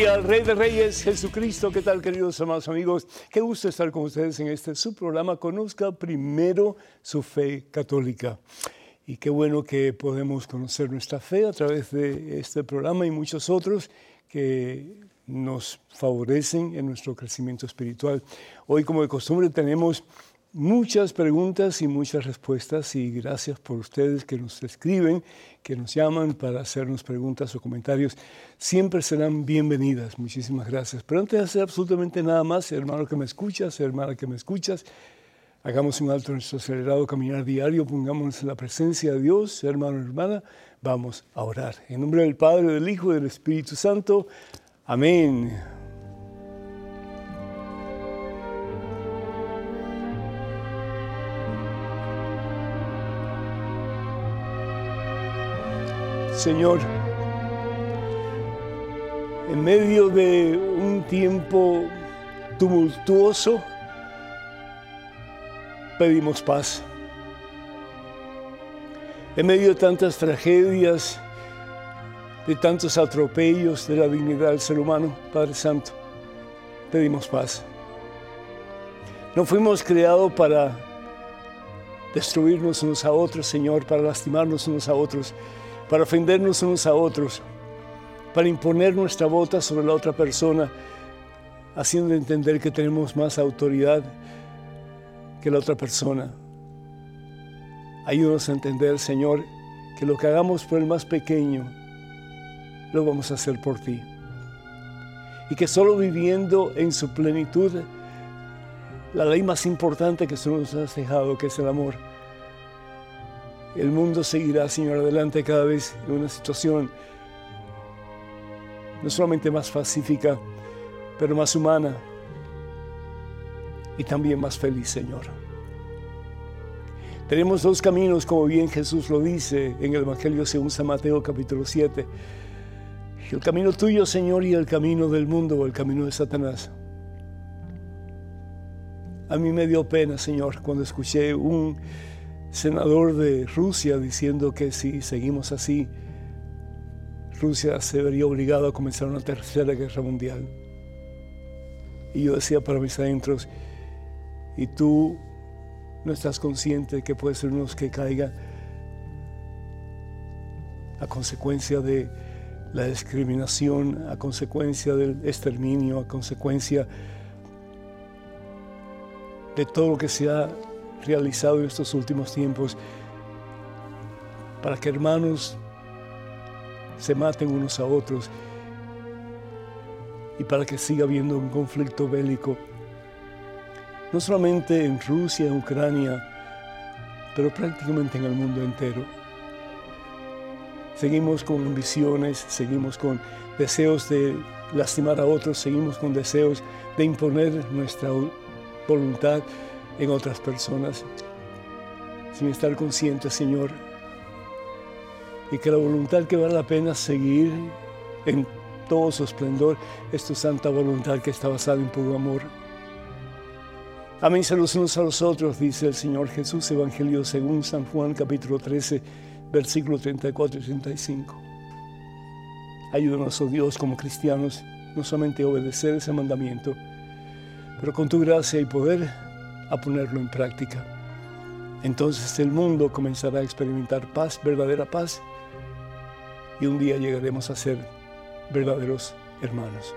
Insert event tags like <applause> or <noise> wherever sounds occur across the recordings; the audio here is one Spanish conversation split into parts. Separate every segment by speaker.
Speaker 1: Gloria al Rey de Reyes, Jesucristo. ¿Qué tal, queridos amados amigos? Qué gusto estar con ustedes en este su programa. Conozca primero su fe católica. Y qué bueno que podemos conocer nuestra fe a través de este programa y muchos otros que nos favorecen en nuestro crecimiento espiritual. Hoy, como de costumbre, tenemos muchas preguntas y muchas respuestas y gracias por ustedes que nos escriben, que nos llaman para hacernos preguntas o comentarios. Siempre serán bienvenidas. Muchísimas gracias. Pero antes de hacer absolutamente nada más, hermano que me escuchas, hermana que me escuchas, hagamos un alto en nuestro acelerado caminar diario, pongámonos en la presencia de Dios, hermano, hermana, vamos a orar. En nombre del Padre, del Hijo y del Espíritu Santo. Amén. Señor, en medio de un tiempo tumultuoso, pedimos paz. En medio de tantas tragedias, de tantos atropellos de la dignidad del ser humano, Padre Santo, pedimos paz. No fuimos creados para destruirnos unos a otros, Señor, para lastimarnos unos a otros para ofendernos unos a otros, para imponer nuestra bota sobre la otra persona, haciendo entender que tenemos más autoridad que la otra persona. Ayúdanos a entender, Señor, que lo que hagamos por el más pequeño, lo vamos a hacer por ti. Y que solo viviendo en su plenitud, la ley más importante que tú nos has dejado, que es el amor, el mundo seguirá, Señor, adelante cada vez en una situación no solamente más pacífica, pero más humana y también más feliz, Señor. Tenemos dos caminos, como bien Jesús lo dice en el Evangelio según San Mateo capítulo 7. El camino tuyo, Señor, y el camino del mundo o el camino de Satanás. A mí me dio pena, Señor, cuando escuché un senador de Rusia diciendo que si seguimos así, Rusia se vería obligada a comenzar una tercera guerra mundial. Y yo decía para mis adentros, y tú no estás consciente de que puede ser unos que caiga a consecuencia de la discriminación, a consecuencia del exterminio, a consecuencia de todo lo que se ha realizado en estos últimos tiempos para que hermanos se maten unos a otros y para que siga habiendo un conflicto bélico, no solamente en Rusia, en Ucrania, pero prácticamente en el mundo entero. Seguimos con ambiciones, seguimos con deseos de lastimar a otros, seguimos con deseos de imponer nuestra voluntad en otras personas, sin estar consciente, Señor, y que la voluntad que vale la pena seguir en todo su esplendor es tu santa voluntad que está basada en puro amor. Amén los unos a los otros, dice el Señor Jesús, Evangelio según San Juan capítulo 13, versículo 34 y 35. Ayúdanos, oh Dios, como cristianos, no solamente a obedecer ese mandamiento, pero con tu gracia y poder a ponerlo en práctica. Entonces el mundo comenzará a experimentar paz, verdadera paz, y un día llegaremos a ser verdaderos hermanos.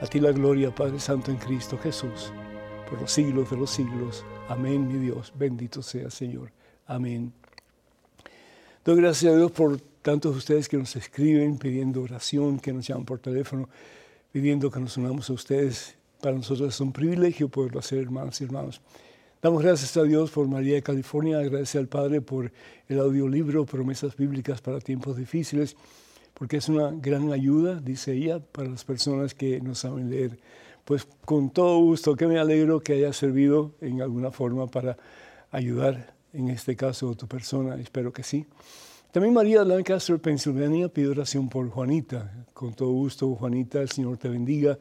Speaker 1: A ti la gloria, Padre Santo en Cristo Jesús, por los siglos de los siglos. Amén, mi Dios. Bendito sea, Señor. Amén. Doy gracias a Dios por tantos de ustedes que nos escriben pidiendo oración, que nos llaman por teléfono, pidiendo que nos unamos a ustedes para nosotros es un privilegio poderlo hacer, hermanos y hermanos. Damos gracias a Dios por María de California, gracias al Padre por el audiolibro Promesas Bíblicas para Tiempos Difíciles, porque es una gran ayuda, dice ella, para las personas que no saben leer. pues con todo gusto, que me alegro que haya servido en alguna forma para ayudar, en este caso, a tu persona, espero que sí. También María de Lancaster, Pensilvania, pide oración por Juanita. Con todo gusto, Juanita, el Señor te bendiga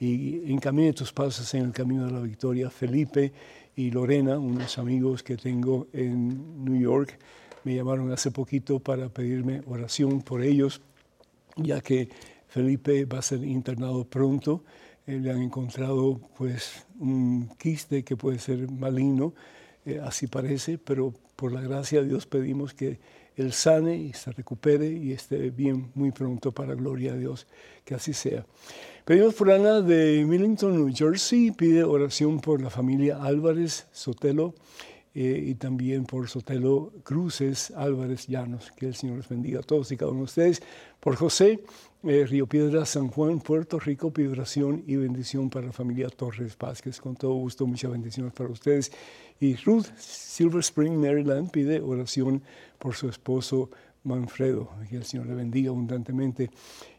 Speaker 1: y encamine tus pasos en el camino de la victoria. Felipe y Lorena, unos amigos que tengo en New York, me llamaron hace poquito para pedirme oración por ellos, ya que Felipe va a ser internado pronto. Eh, le han encontrado pues un quiste que puede ser maligno, eh, así parece, pero por la gracia de Dios pedimos que él sane y se recupere y esté bien muy pronto para gloria a Dios, que así sea. Pedimos por Ana de Millington, New Jersey, pide oración por la familia Álvarez Sotelo eh, y también por Sotelo Cruces Álvarez Llanos. Que el Señor les bendiga a todos y cada uno de ustedes. Por José, eh, Río Piedra, San Juan, Puerto Rico, pide oración y bendición para la familia Torres Vázquez. Con todo gusto, muchas bendiciones para ustedes. Y Ruth, Silver Spring, Maryland, pide oración por su esposo Manfredo. Que el Señor le bendiga abundantemente.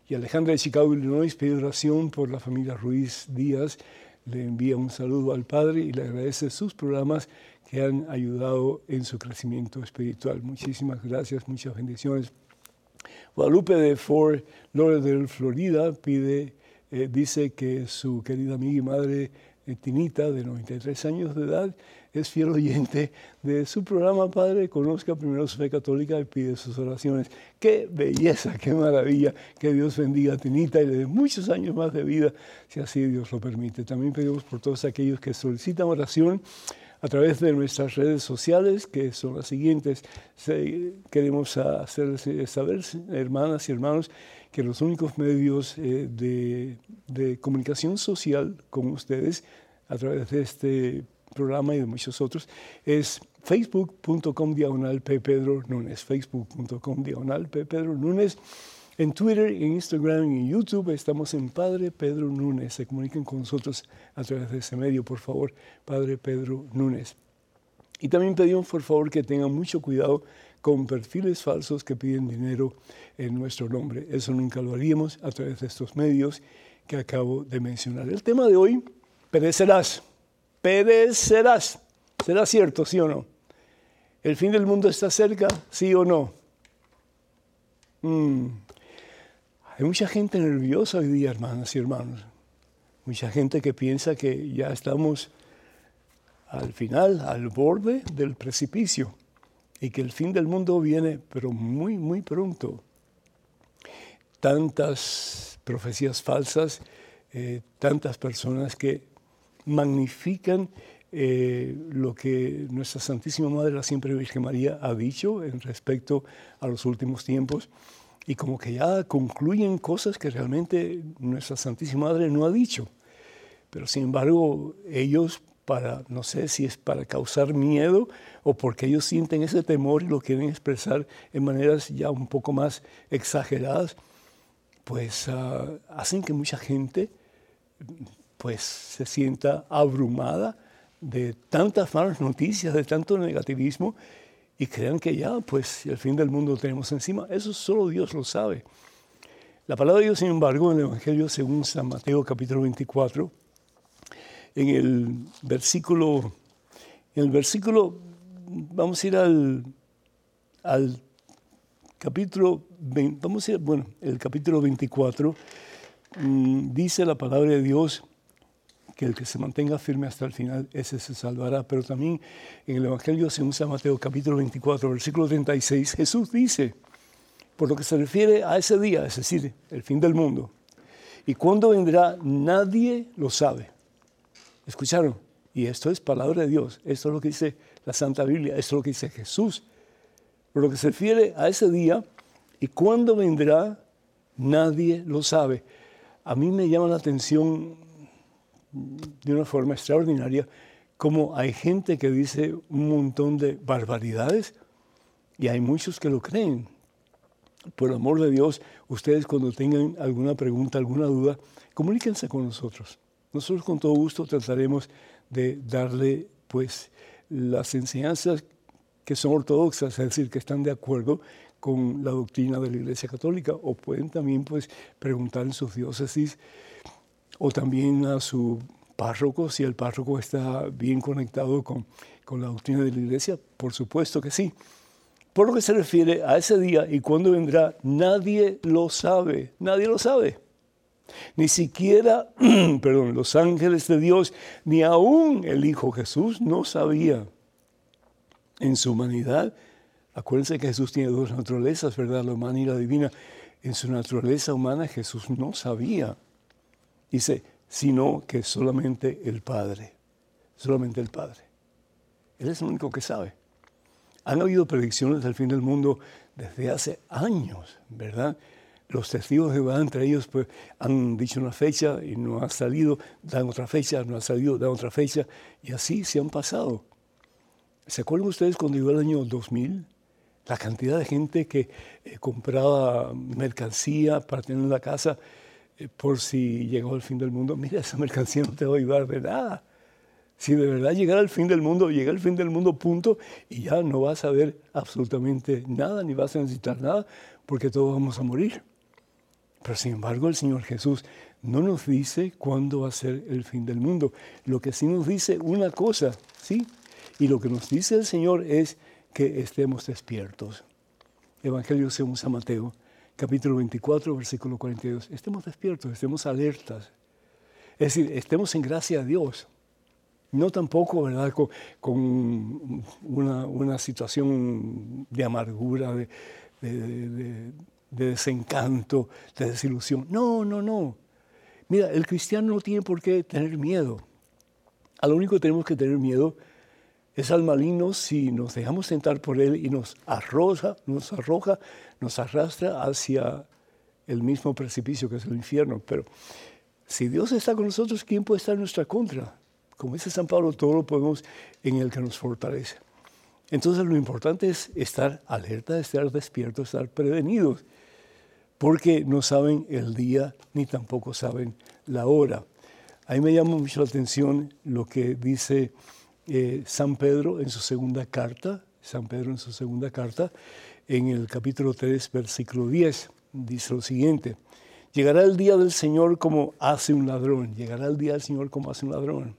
Speaker 1: Y Alejandra de Chicago, Illinois, pide oración por la familia Ruiz Díaz. Le envía un saludo al Padre y le agradece sus programas que han ayudado en su crecimiento espiritual. Muchísimas gracias, muchas bendiciones. Guadalupe de Fort Lauderdale, Florida, pide, eh, dice que su querida amiga y madre eh, Tinita, de 93 años de edad, es fiel oyente de su programa Padre, conozca primero su fe católica y pide sus oraciones. Qué belleza, qué maravilla, que Dios bendiga a Tinita y le dé muchos años más de vida, si así Dios lo permite. También pedimos por todos aquellos que solicitan oración a través de nuestras redes sociales, que son las siguientes. Queremos hacerles saber, hermanas y hermanos, que los únicos medios eh, de, comunicación social con ustedes a través de este programa y de muchos otros, es facebook.com diagonal P. Pedro Núñez, facebook.com diagonal. Pedro Núñez. En Twitter, en Instagram y en YouTube estamos en Padre Pedro Núñez. Se comuniquen con nosotros a través de ese medio, por favor, Padre Pedro Núñez. Y también pedimos, por favor, que tengan mucho cuidado con perfiles falsos que piden dinero en nuestro nombre. Eso nunca lo haríamos a través de estos medios que acabo de mencionar. El tema de hoy, perecerás perecerás. ¿Será cierto, sí o no? ¿El fin del mundo está cerca, sí o no? Mm. Hay mucha gente nerviosa hoy día, hermanas y hermanos. Mucha gente que piensa que ya estamos al final, al borde del precipicio y que el fin del mundo viene, pero muy, muy pronto. Tantas profecías falsas, eh, tantas personas que magnifican eh, lo que nuestra Santísima Madre, la Siempre Virgen María, ha dicho en respecto a los últimos tiempos y como que ya concluyen cosas que realmente nuestra Santísima Madre no ha dicho. Pero sin embargo, ellos, para, no sé si es para causar miedo o porque ellos sienten ese temor y lo quieren expresar en maneras ya un poco más exageradas, pues ah, hacen que mucha gente pues se sienta abrumada de tantas malas noticias, de tanto negativismo y crean que ya, pues, el fin del mundo lo tenemos encima. Eso solo Dios lo sabe. La palabra de Dios, sin embargo, en el Evangelio según San Mateo capítulo 24, en el versículo, en el versículo, vamos a ir al, al capítulo, vamos a ir, bueno, el capítulo 24, mm, dice la palabra de Dios, que el que se mantenga firme hasta el final, ese se salvará. Pero también en el Evangelio según San Mateo capítulo 24, versículo 36, Jesús dice, por lo que se refiere a ese día, es decir, el fin del mundo, y cuándo vendrá, nadie lo sabe. ¿Escucharon? Y esto es palabra de Dios, esto es lo que dice la Santa Biblia, esto es lo que dice Jesús. Por lo que se refiere a ese día y cuándo vendrá, nadie lo sabe. A mí me llama la atención de una forma extraordinaria como hay gente que dice un montón de barbaridades y hay muchos que lo creen. Por amor de Dios, ustedes cuando tengan alguna pregunta, alguna duda, comuníquense con nosotros. Nosotros con todo gusto trataremos de darle pues las enseñanzas que son ortodoxas, es decir, que están de acuerdo con la doctrina de la Iglesia Católica, o pueden también pues preguntar en sus diócesis o también a su párroco, si el párroco está bien conectado con, con la doctrina de la iglesia, por supuesto que sí. Por lo que se refiere a ese día y cuándo vendrá, nadie lo sabe, nadie lo sabe. Ni siquiera, <clears throat> perdón, los ángeles de Dios, ni aún el Hijo Jesús no sabía. En su humanidad, acuérdense que Jesús tiene dos naturalezas, ¿verdad? La humana y la divina. En su naturaleza humana Jesús no sabía. Dice, sino que solamente el Padre, solamente el Padre. Él es el único que sabe. Han habido predicciones del fin del mundo desde hace años, ¿verdad? Los testigos de Jehová, entre ellos, pues, han dicho una fecha y no ha salido, dan otra fecha, no ha salido, dan otra fecha, y así se han pasado. ¿Se acuerdan ustedes cuando llegó el año 2000? La cantidad de gente que eh, compraba mercancía para tener en la casa por si llegó el fin del mundo. <laughs> Mira, esa mercancía no te va a ayudar de nada. Si de verdad llegara el fin del mundo, llega el fin del mundo, punto, y ya no vas a ver absolutamente nada, ni vas a necesitar nada, porque todos vamos a morir. Pero sin embargo, el Señor Jesús no nos dice cuándo va a ser el fin del mundo. Lo que sí nos dice una cosa, ¿sí? Y lo que nos dice el Señor es que estemos despiertos. Evangelio según San Mateo, capítulo 24, versículo 42. Estemos despiertos, estemos alertas. Es decir, estemos en gracia a Dios no tampoco, ¿verdad?, con, una, situación de amargura, de, de, desencanto, de desilusión. No, no, no. Mira, el cristiano no tiene por qué tener miedo. A lo único que tenemos que tener miedo es al maligno si nos dejamos sentar por él y nos arroja, nos arroja, nos arrastra hacia el mismo precipicio que es el infierno. Pero si Dios está con nosotros, ¿quién puede estar en nuestra contra? Como dice San Pablo, todo lo podemos en el que nos fortalece. Entonces lo importante es estar alerta, estar despiertos, estar prevenidos, porque no saben el día ni tampoco saben la hora. A mí me llama mucho la atención lo que dice eh, San Pedro en su segunda carta, San Pedro en su segunda carta, en el capítulo 3, versículo 10, dice lo siguiente, llegará el día del Señor como hace un ladrón, llegará el día del Señor como hace un ladrón.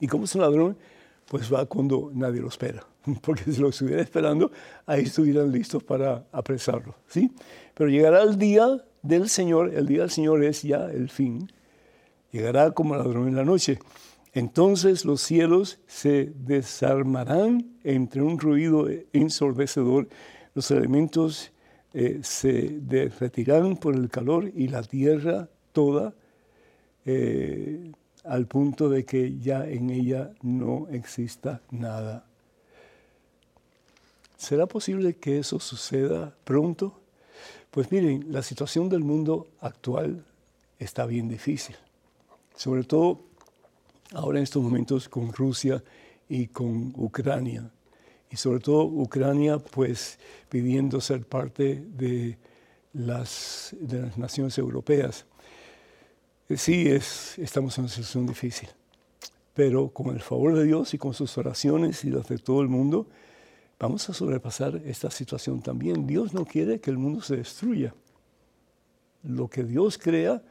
Speaker 1: Y como es un ladrón, pues va cuando nadie lo espera. <laughs> Porque si lo estuviera esperando, ahí estuvieran listos para apresarlo. ¿sí? Pero llegará el día del Señor, el día del Señor es ya el fin. Llegará como ladrón en la noche. Entonces los cielos se desarmarán entre un ruido ensordecedor, los elementos eh, se derretirán por el calor y la tierra toda eh, al punto de que ya en ella no exista nada. ¿Será posible que eso suceda pronto? Pues miren, la situación del mundo actual está bien difícil, sobre todo ahora en estos momentos con Rusia y con Ucrania, y sobre todo Ucrania pues pidiendo ser parte de las, de las naciones europeas. Eh, sí, es, estamos en una situación difícil, pero con el favor de Dios y con sus oraciones y las de todo el mundo, vamos a sobrepasar esta situación también. Dios no quiere que el mundo se destruya. Lo que Dios crea,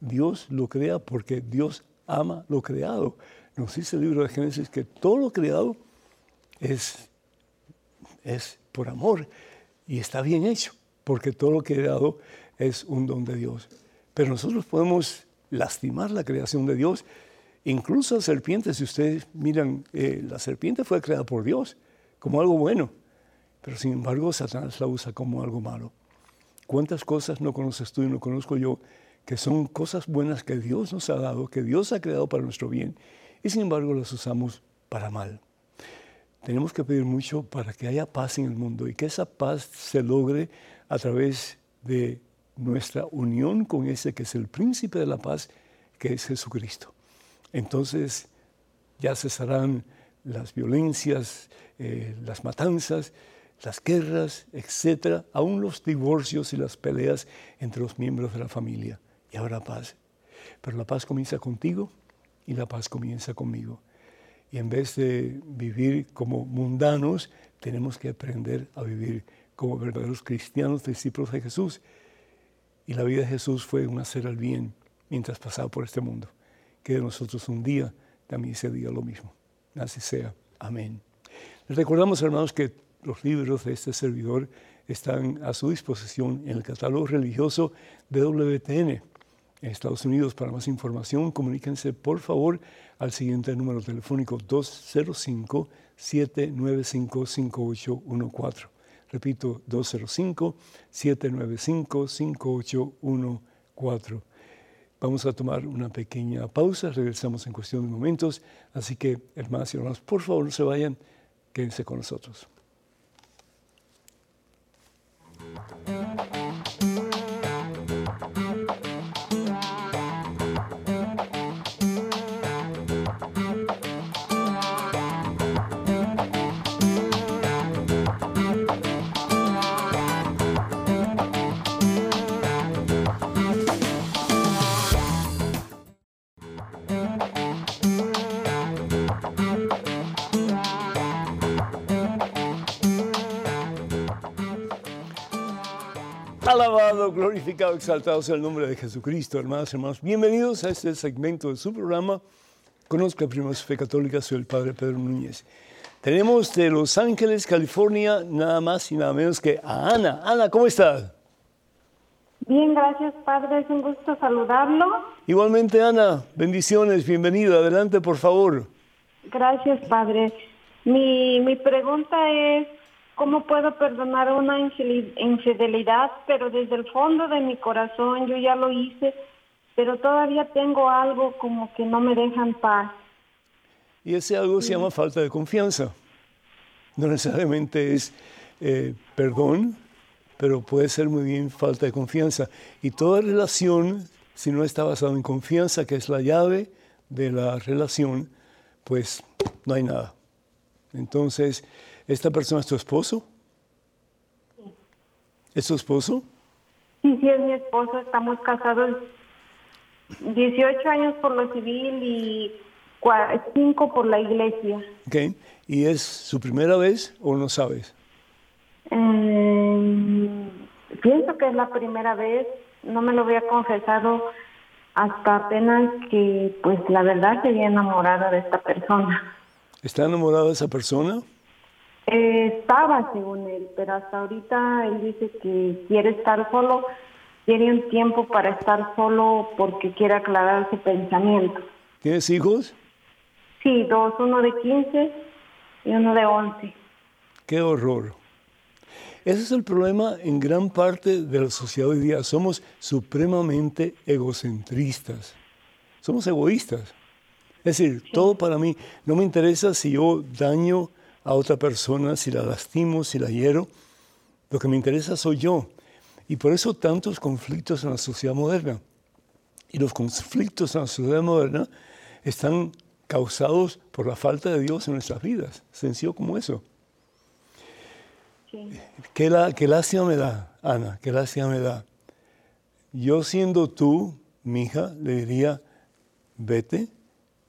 Speaker 1: Dios lo crea porque Dios ama lo creado. Nos dice el libro de Génesis que todo lo creado es, es por amor y está bien hecho, porque todo lo creado es un don de Dios. Pero nosotros podemos lastimar la creación de Dios. Incluso la serpiente, si ustedes miran, eh, la serpiente fue creada por Dios como algo bueno, pero sin embargo Satanás la usa como algo malo. ¿Cuántas cosas no conoces tú y no conozco yo que son cosas buenas que Dios nos ha dado, que Dios ha creado para nuestro bien, y sin embargo las usamos para mal? Tenemos que pedir mucho para que haya paz en el mundo y que esa paz se logre a través de nuestra unión con ese que es el príncipe de la paz, que es Jesucristo. Entonces ya cesarán las violencias, eh, las matanzas, las guerras, etcétera, aún los divorcios y las peleas entre los miembros de la familia. Y habrá paz. Pero la paz comienza contigo y la paz comienza conmigo. Y en vez de vivir como mundanos, tenemos que aprender a vivir como verdaderos cristianos, discípulos de Jesús. Y la vida de Jesús fue un hacer el bien, mientras pasaba por este mundo. Que de nosotros un día también se diga lo mismo. Así sea. Amén. Les recordamos, hermanos, que los libros de este servidor están a su disposición en el catálogo religioso de WTN en Estados Unidos. Para más información, comuníquense por favor al siguiente número telefónico 205-795-5814. Repito, 205-795-5814. Vamos a tomar una pequeña pausa, regresamos en cuestión de momentos, así que hermanas y hermanos, por favor no se vayan, quédense con nosotros. Alabado, glorificado, exaltado sea el nombre de Jesucristo, hermanos, hermanos. Bienvenidos a este segmento de su programa. Conozca primero su fe católica, soy el Padre Pedro Núñez. Tenemos de Los Ángeles, California, nada más y nada menos que a Ana. Ana, ¿cómo estás?
Speaker 2: Bien, gracias, Padre. Es un gusto saludarlo.
Speaker 1: Igualmente, Ana, bendiciones, bienvenida. Adelante, por favor.
Speaker 2: Gracias, Padre. Mi, mi pregunta es, ¿Cómo puedo perdonar una infidelidad? Pero desde el fondo de mi corazón yo ya lo hice, pero todavía tengo algo como que no me deja en paz.
Speaker 1: Y ese algo se llama falta de confianza. No necesariamente es eh, perdón, pero puede ser muy bien falta de confianza. Y toda relación, si no está basada en confianza, que es la llave de la relación, pues no hay nada. Entonces, ¿Esta persona es tu esposo? Sí. ¿Es tu esposo?
Speaker 2: Sí, sí, es mi esposo. Estamos casados 18 años por lo civil y 5 por la iglesia.
Speaker 1: Ok. ¿Y es su primera vez o no sabes?
Speaker 2: Eh, pienso que es la primera vez. No me lo había confesado hasta apenas que, pues, la verdad, se había enamorado de esta persona.
Speaker 1: ¿Está enamorado de esa persona?
Speaker 2: Estaba según él, pero hasta ahorita él dice que quiere estar solo, tiene un tiempo para estar solo porque quiere aclarar su pensamiento.
Speaker 1: ¿Tienes hijos?
Speaker 2: Sí, dos, uno de 15 y uno de 11.
Speaker 1: Qué horror. Ese es el problema en gran parte de la sociedad hoy día. Somos supremamente egocentristas. Somos egoístas. Es decir, todo para mí. No me interesa si yo daño a otra persona, si la lastimo, si la hiero. Lo que me interesa soy yo. Y por eso tantos conflictos en la sociedad moderna. Y los conflictos en la sociedad moderna están causados por la falta de Dios en nuestras vidas. Sencillo como eso. ¿Qué, la, qué lástima me da, Ana, qué lástima me da. Yo siendo tú, mi hija, le diría, vete,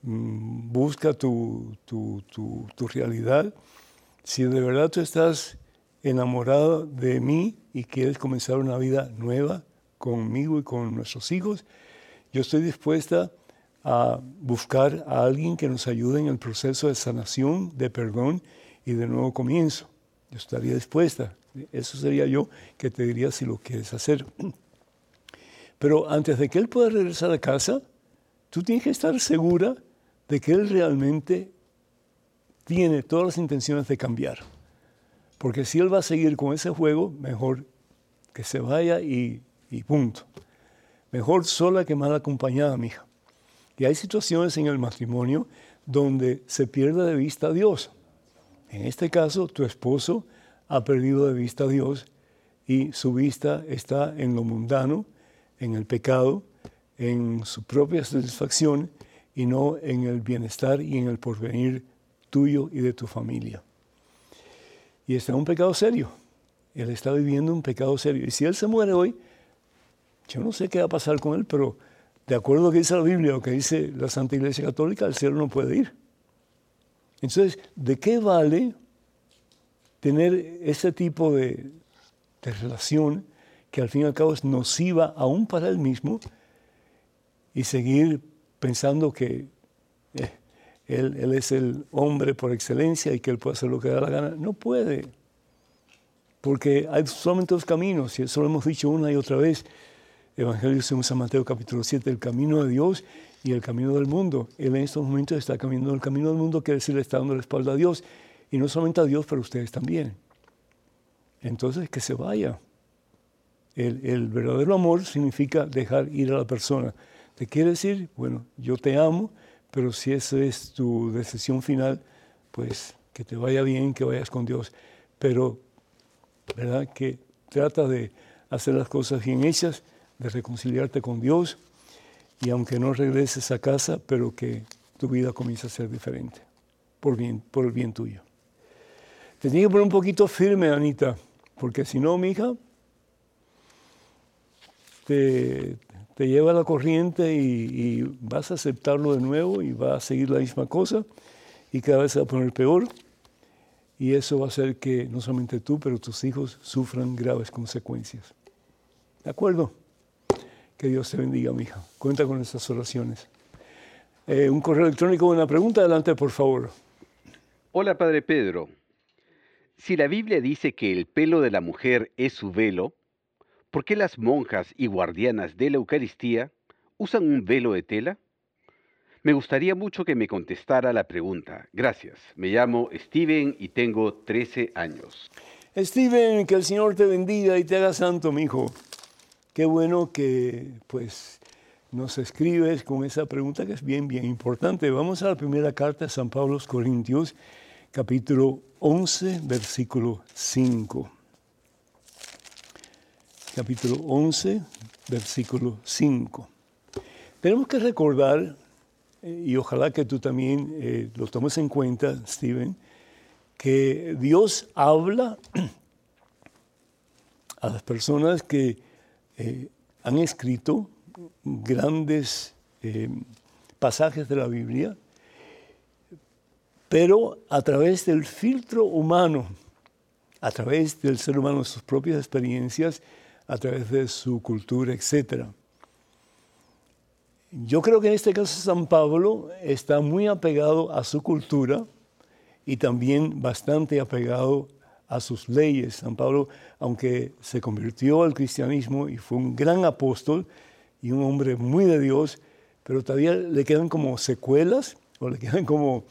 Speaker 1: Mm, busca tu, tu, tu, realidad. Si de verdad tú estás enamorado de mí y quieres comenzar una vida nueva conmigo y con nuestros hijos, yo estoy dispuesta a buscar a alguien que nos ayude en el proceso de sanación, de perdón y de nuevo comienzo. Yo estaría dispuesta. Eso sería yo que te diría si lo quieres hacer. <clears throat> Pero antes de que él pueda regresar a casa, tú tienes que estar segura de que Él realmente tiene todas las intenciones de cambiar. Porque si Él va a seguir con ese juego, mejor que se vaya y, punto. Mejor sola que mal acompañada, mija. Y hay situaciones en el matrimonio donde se pierde de vista a Dios. En este caso, tu esposo ha perdido de vista a Dios y su vista está en lo mundano, en el pecado, en su propia satisfacción y no en el bienestar y en el porvenir tuyo y de tu familia. Y está en un pecado serio. Él está viviendo un pecado serio. Y si él se muere hoy, yo no sé qué va a pasar con él, pero de acuerdo a lo que dice la Biblia, lo que dice la Santa Iglesia Católica, al cielo no puede ir. Entonces, ¿de qué vale tener ese tipo de, de relación que al fin y al cabo es nociva aún para él mismo y seguir pensando que eh, él, es el hombre por excelencia y que él puede hacer lo que da la gana. No puede, porque hay solamente dos caminos, y eso lo hemos dicho una y otra vez. Evangelio según San Mateo capítulo 7, el camino de Dios y el camino del mundo. Él en estos momentos está caminando el camino del mundo, quiere decir, le está dando la espalda a Dios. Y no solamente a Dios, pero a ustedes también. Entonces, que se vaya. El, verdadero amor significa dejar ir a la persona. Te quiere decir, bueno, yo te amo, pero si esa es tu decisión final, pues que te vaya bien, que vayas con Dios. Pero, ¿verdad? Que trata de hacer las cosas bien hechas, de reconciliarte con Dios y aunque no regreses a casa, pero que tu vida comience a ser diferente, por, bien, por el bien tuyo. Te tiene que poner un poquito firme, Anita, porque si no, mi hija, te, te lleva la corriente y, vas a aceptarlo de nuevo y va a seguir la misma cosa y cada vez se va a poner peor. Y eso va a hacer que no solamente tú, pero tus hijos sufran graves consecuencias. ¿De acuerdo? Que Dios te bendiga, mi hija. Cuenta con estas oraciones. Eh, un correo electrónico, una pregunta, adelante, por favor.
Speaker 3: Hola, Padre Pedro. Si la Biblia dice que el pelo de la mujer es su velo, ¿por qué las monjas y guardianas de la Eucaristía usan un velo de tela? Me gustaría mucho que me contestara la pregunta. Gracias. Me llamo Steven y tengo 13 años.
Speaker 1: Steven, que el Señor te bendiga y te haga santo, mi hijo. Qué bueno que pues nos escribes con esa pregunta que es bien, bien importante. Vamos a la primera carta de San Pablo a los Corintios, capítulo 11, versículo 5. Capítulo 11, versículo 5. Tenemos que recordar, eh, y ojalá que tú también eh, lo tomes en cuenta, Steven, que Dios habla a las personas que eh, han escrito grandes pasajes de la Biblia pero a través del filtro humano, a través del ser humano, sus propias experiencias, a través de su cultura, etc. Yo creo que en este caso San Pablo está muy apegado a su cultura y también bastante apegado a sus leyes. San Pablo, aunque se convirtió al cristianismo y fue un gran apóstol y un hombre muy de Dios, pero todavía le quedan como secuelas o le quedan como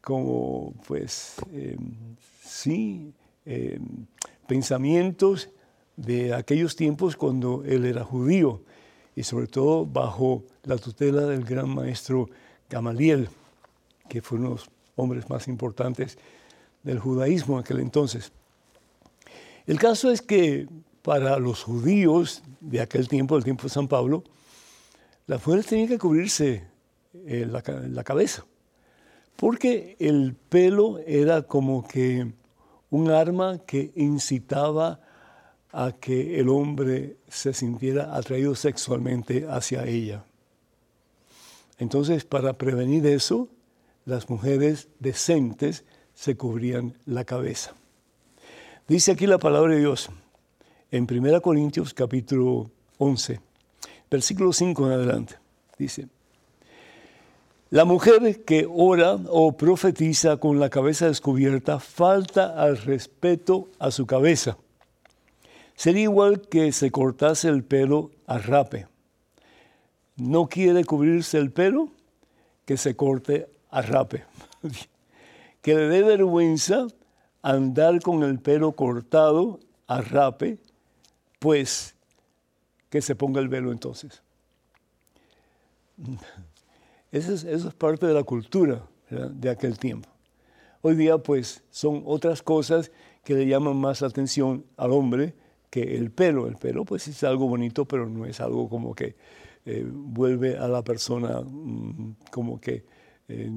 Speaker 1: como, pues, em, sí, em, pensamientos de aquellos tiempos cuando él era judío y sobre todo bajo la tutela del gran maestro Gamaliel, que fue uno de los hombres más importantes del judaísmo en aquel entonces. El caso es que para los judíos de aquel tiempo, el tiempo de San Pablo, las mujeres tenían que cubrirse eh, la cabeza porque el pelo era como que un arma que incitaba a que el hombre se sintiera atraído sexualmente hacia ella. Entonces, para prevenir eso, las mujeres decentes se cubrían la cabeza. Dice aquí la palabra de Dios en 1 Corintios capítulo 11, versículo 5 en adelante. Dice, la mujer que ora o profetiza con la cabeza descubierta falta al respeto a su cabeza. Sería igual que se cortase el pelo a rape. No quiere cubrirse el pelo, que se corte a rape. <laughs> que le dé vergüenza andar con el pelo cortado a rape, pues que se ponga el velo entonces. <laughs> Eso es, parte de la cultura de aquel tiempo. Hoy día pues son otras cosas que le llaman más atención al hombre que el pelo. El pelo pues es algo bonito, pero no es algo como que eh, vuelve a la persona mm, como que eh,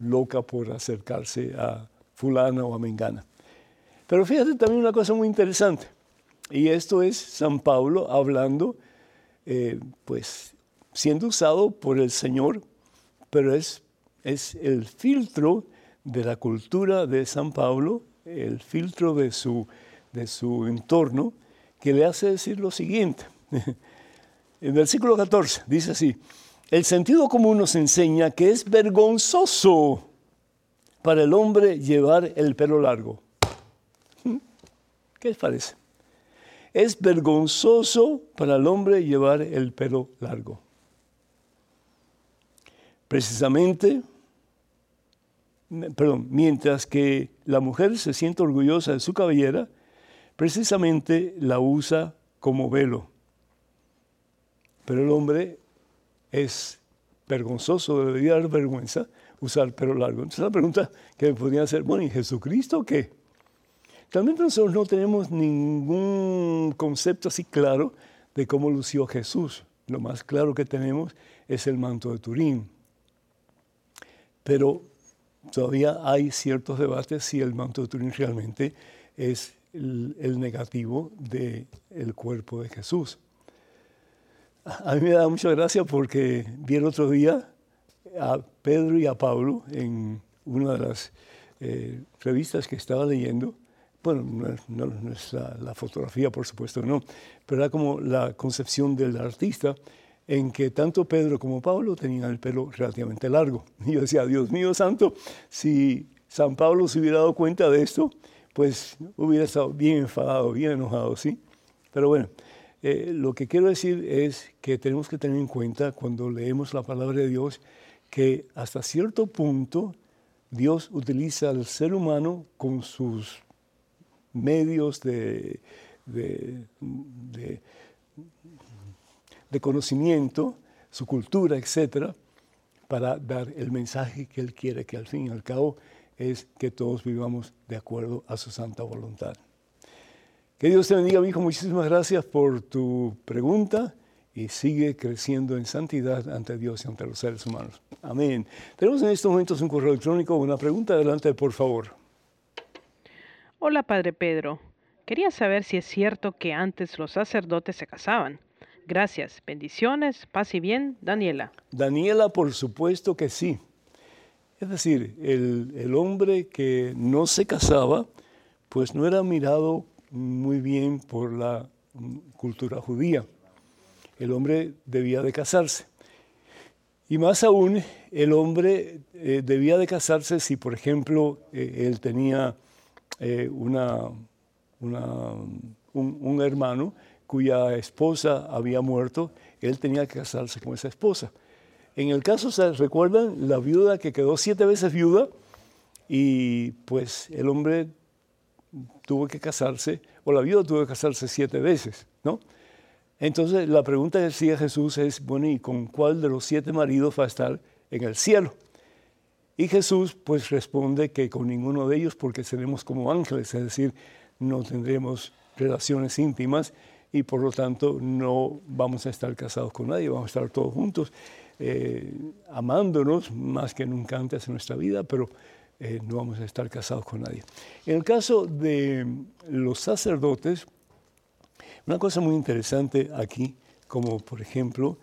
Speaker 1: loca por acercarse a fulana o a mengana. Pero fíjate también una cosa muy interesante, y esto es San Pablo hablando eh, pues siendo usado por el Señor, pero es, es el filtro de la cultura de San Pablo, el filtro de su, de su entorno, que le hace decir lo siguiente. <laughs> el versículo 14 dice así, el sentido común nos enseña que es vergonzoso para el hombre llevar el pelo largo. ¿Qué les parece? Es vergonzoso para el hombre llevar el pelo largo. Precisamente, perdón, mientras que la mujer se siente orgullosa de su cabellera, precisamente la usa como velo. Pero el hombre es vergonzoso, debería dar vergüenza usar pelo largo. Entonces la pregunta que me podría hacer, bueno, ¿y Jesucristo qué? También nosotros no tenemos ningún concepto así claro de cómo lució Jesús. Lo más claro que tenemos es el manto de Turín. Pero todavía hay ciertos debates si el manto de Turín realmente es el, negativo del cuerpo de Jesús. A mí me da mucha gracia porque vi el otro día a Pedro y a Pablo en una de las eh, revistas que estaba leyendo. Bueno, no, es la, fotografía, por supuesto, no, pero era como la concepción del artista en que tanto Pedro como Pablo tenían el pelo relativamente largo. <laughs> Y yo decía, Dios mío santo, si San Pablo se hubiera dado cuenta de esto, pues hubiera estado bien enfadado, bien enojado, ¿sí? Pero bueno, eh, lo que quiero decir es que tenemos que tener en cuenta cuando leemos la palabra de Dios que hasta cierto punto Dios utiliza al ser humano con sus medios de, de, de conocimiento, su cultura, etcétera, para dar el mensaje que Él quiere que al fin y al cabo es que todos vivamos de acuerdo a su santa voluntad. Que Dios te bendiga, hijo. Muchísimas gracias por tu pregunta y sigue creciendo en santidad ante Dios y ante los seres humanos. Amén. Tenemos en estos momentos un correo electrónico. Una pregunta, adelante, por favor.
Speaker 4: Hola, Padre Pedro. Quería saber si es cierto que antes los sacerdotes se casaban. Gracias. Bendiciones, paz y bien, Daniela.
Speaker 1: Daniela, por supuesto que sí. Es decir, el, hombre que no se casaba, pues no era mirado muy bien por la cultura judía. El hombre debía de casarse. Y más aún, el hombre eh, debía de casarse si, por ejemplo, eh, él tenía eh, una, un, hermano cuya esposa había muerto, él tenía que casarse con esa esposa. En el caso, ¿se recuerdan? La viuda que quedó siete veces viuda y pues el hombre tuvo que casarse, o la viuda tuvo que casarse siete veces, ¿no? Entonces la pregunta que decía Jesús es, bueno, ¿y con cuál de los siete maridos va a estar en el cielo? Y Jesús pues responde que con ninguno de ellos porque seremos como ángeles, es decir, no tendremos relaciones íntimas y por lo tanto no vamos a estar casados con nadie, vamos a estar todos juntos. Eh, amándonos más que nunca antes en nuestra vida, pero eh, no vamos a estar casados con nadie. En el caso de los sacerdotes, una cosa muy interesante aquí, como por ejemplo,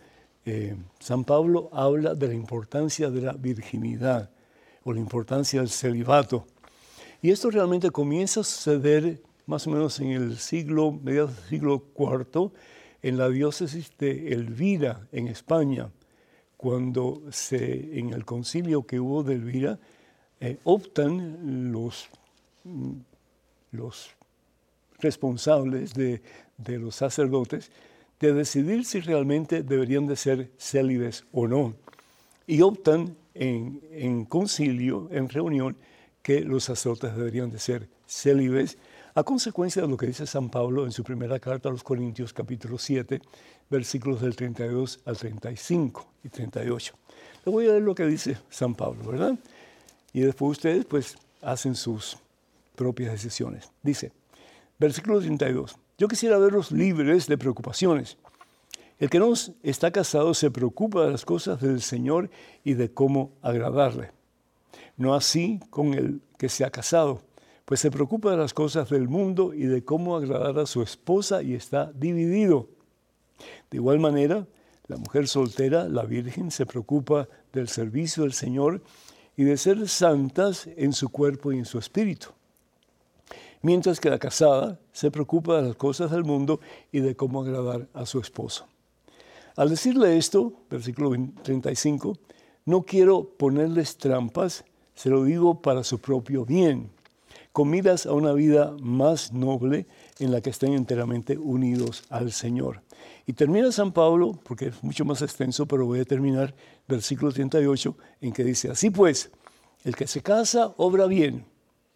Speaker 1: eh, San Pablo habla de la importancia de la virginidad o la importancia del celibato. Y esto realmente comienza a suceder más o menos en el siglo, mediados del siglo IV, en la diócesis de Elvira, en España cuando se, en el concilio que hubo de Elvira, eh, optan los, mm, los responsables de, los sacerdotes de decidir si realmente deberían de ser célibes o no. Y optan en, en concilio, en reunión, que los sacerdotes deberían de ser célibes a consecuencia de lo que dice San Pablo en su primera carta a los Corintios capítulo 7, versículos del 32 al 35 y 38. Le voy a leer lo que dice San Pablo, ¿verdad? Y después ustedes pues hacen sus propias decisiones. Dice, versículo 32, yo quisiera verlos libres de preocupaciones. El que no está casado se preocupa de las cosas del Señor y de cómo agradarle. No así con el que se ha casado pues se preocupa de las cosas del mundo y de cómo agradar a su esposa y está dividido. De igual manera, la mujer soltera, la virgen, se preocupa del servicio del Señor y de ser santas en su cuerpo y en su espíritu. Mientras que la casada se preocupa de las cosas del mundo y de cómo agradar a su esposo. Al decirle esto, versículo 35, no quiero ponerles trampas, se lo digo para su propio bien, comidas a una vida más noble en la que estén enteramente unidos al Señor. Y termina San Pablo, porque es mucho más extenso, pero voy a terminar versículo 38, en que dice, así pues, el que se casa obra bien,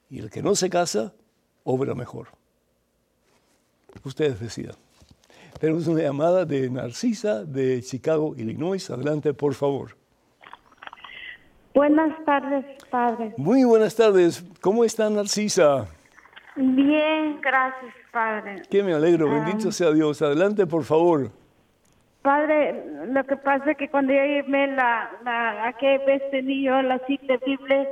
Speaker 1: y el que no se casa obra mejor. Ustedes decidan. Tenemos una llamada de Narcisa de Chicago, Illinois. Adelante, por favor.
Speaker 5: Buenas tardes, padre.
Speaker 1: Muy buenas tardes. ¿Cómo está Narcisa?
Speaker 5: Bien, gracias, padre.
Speaker 1: Que me alegro, bendito sea Dios. Adelante, por favor.
Speaker 5: Padre, lo que pasa es que cuando yo llevé la, la aquella vez tenía yo la cita Biblia